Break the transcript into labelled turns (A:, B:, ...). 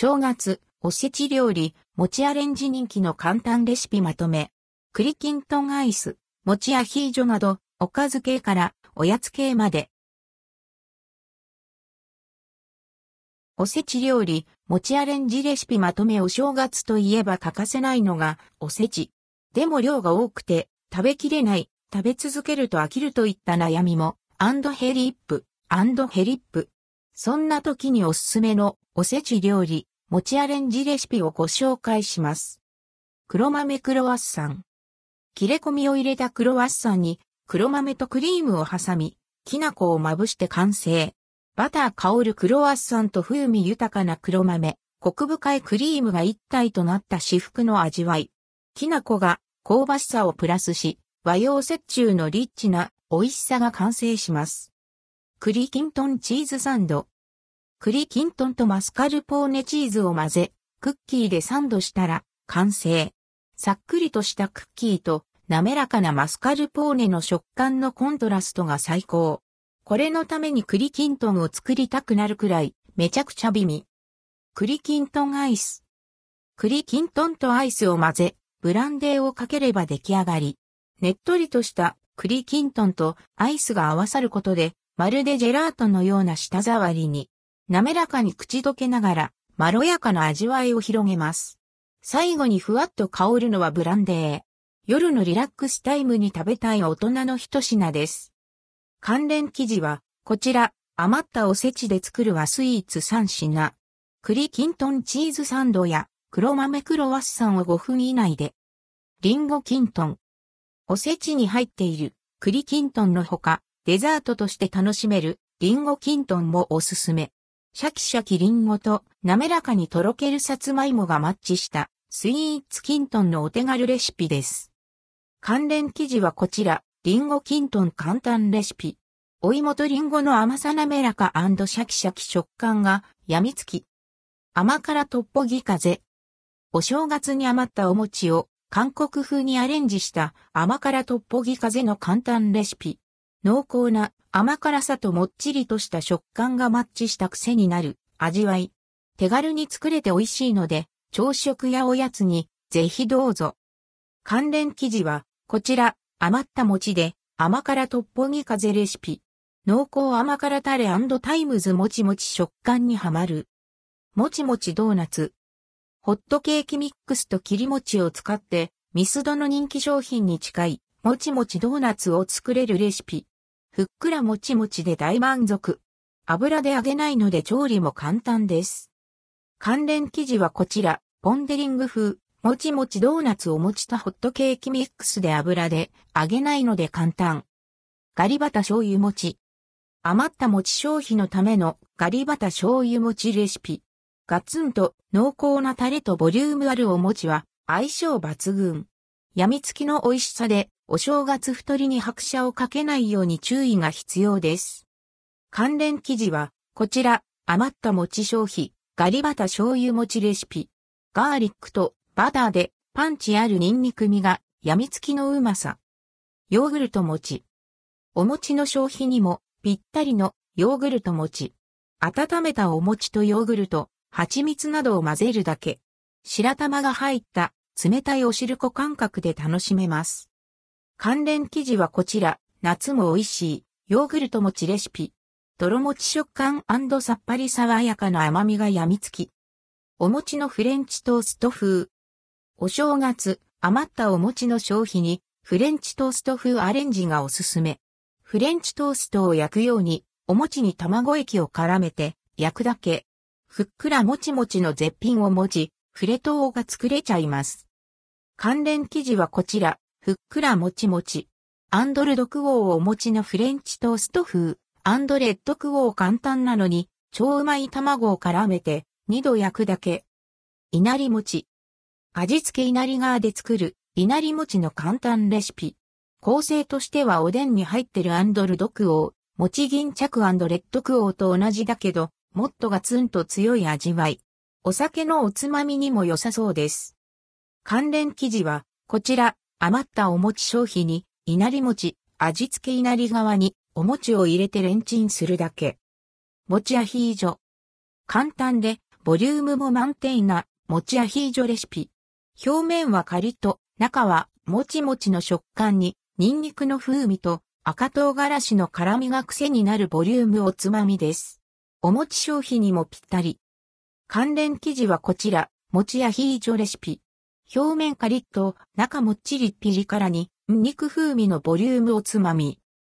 A: 正月、おせち料理、餅アレンジ人気の簡単レシピまとめ。栗きんとんアイス、餅アヒージョなど、おかず系からおやつ系まで。おせち料理、餅アレンジレシピまとめお正月といえば欠かせないのがおせち。でも量が多くて食べきれない、食べ続けると飽きるといった悩みも、アンドヘリップ、アンドヘリップ。そんな時におすすめのおせち料理、餅アレンジレシピをご紹介します。黒豆クロワッサン。切れ込みを入れたクロワッサンに黒豆とクリームを挟み、きな粉をまぶして完成。バター香るクロワッサンと風味豊かな黒豆、コク深いクリームが一体となった至福の味わい。きな粉が香ばしさをプラスし、和洋折衷のリッチな美味しさが完成します。栗キントンチーズサンド。栗キントンとマスカルポーネチーズを混ぜ、クッキーでサンドしたら完成。さっくりとしたクッキーと滑らかなマスカルポーネの食感のコントラストが最高。これのために栗きんとんを作りたくなるくらい、めちゃくちゃ美味。栗きんとんアイス。栗きんとんとアイスを混ぜ、ブランデーをかければ出来上がり。ねっとりとした栗きんとんとアイスが合わさることで、まるでジェラートのような舌触りに、滑らかに口どけながら、まろやかな味わいを広げます。最後にふわっと香るのはブランデー。夜のリラックスタイムに食べたい大人の一品です。関連記事は、こちら、余ったおせちで作る和スイーツ3品。栗きんとんチーズサンドや黒豆クロワッサンを5分以内で。リンゴきんとん。おせちに入っている栗きんとんのほか、デザートとして楽しめるリンゴきんとんもおすすめ。シャキシャキリンゴと滑らかにとろけるさつまいもがマッチしたスイーツきんとんのお手軽レシピです。関連記事はこちら。リンゴキントン簡単レシピ。お芋とリンゴの甘さ滑らかシャキシャキ食感が病みつき。甘辛トッポギ風。お正月に余ったお餅を韓国風にアレンジした甘辛トッポギ風の簡単レシピ。濃厚な甘辛さともっちりとした食感がマッチした癖になる味わい。手軽に作れて美味しいので、朝食やおやつにぜひどうぞ。関連記事はこちら余った餅で甘辛トッポギ風レシピ。濃厚甘辛タレタイムズもちもち食感にはまる。もちもちドーナツ。ホットケーキミックスと切り餅を使ってミスドの人気商品に近いもちもちドーナツを作れるレシピ。ふっくらもちもちで大満足。油で揚げないので調理も簡単です。関連記事はこちら、ポンデリング風、もちもちドーナツを持ちたホットケーキミックスで油で揚げないので簡単。ガリバタ醤油餅。余った餅消費のためのガリバタ醤油餅レシピ。ガツンと濃厚なタレとボリュームあるお餅は相性抜群。病みつきの美味しさでお正月太りに拍車をかけないように注意が必要です。関連記事はこちら余った餅消費ガリバタ醤油餅レシピ。ガーリックとバターでパンチあるニンニク味が病みつきのうまさ。ヨーグルト餅。お餅の消費にもぴったりのヨーグルト餅。温めたお餅とヨーグルト、蜂蜜などを混ぜるだけ。白玉が入った冷たいお汁粉感覚で楽しめます。関連記事はこちら、夏も美味しいヨーグルト餅レシピ。泥餅食感さっぱり爽やかな甘みが病みつき。お餅のフレンチトースト風。お正月、余ったお餅の消費に、フレンチトースト風アレンジがおすすめ。フレンチトーストを焼くように、お餅に卵液を絡めて、焼くだけ。ふっくらもちもちの絶品お餅、フレトーが作れちゃいます。関連記事はこちら、ふっくらもちもち。アンドルドクオーをお餅のフレンチトースト風、アンドレッドクオー簡単なのに、超うまい卵を絡めて、二度焼くだけ。稲荷餅。味付け稲荷側で作る稲荷餅の簡単レシピ。構成としてはおでんに入ってるアンドルドクオー、餅巾着レッドクオーと同じだけど、もっとガツンと強い味わい。お酒のおつまみにも良さそうです。関連記事は、こちら、余ったお餅消費に、稲荷餅、味付け稲荷側に、お餅を入れてレンチンするだけ。餅アヒージョ。簡単で、ボリュームも満点な、餅アヒージョレシピ。表面はカリッと、中はもちもちの食感に、ニンニクの風味と赤唐辛子の辛みが癖になるボリュームおつまみです。お餅消費にもぴったり。関連記事はこちら、餅アヒージョレシピ。表面カリッと、中もっちりピリ辛に、肉風味のボリュームをつまみ。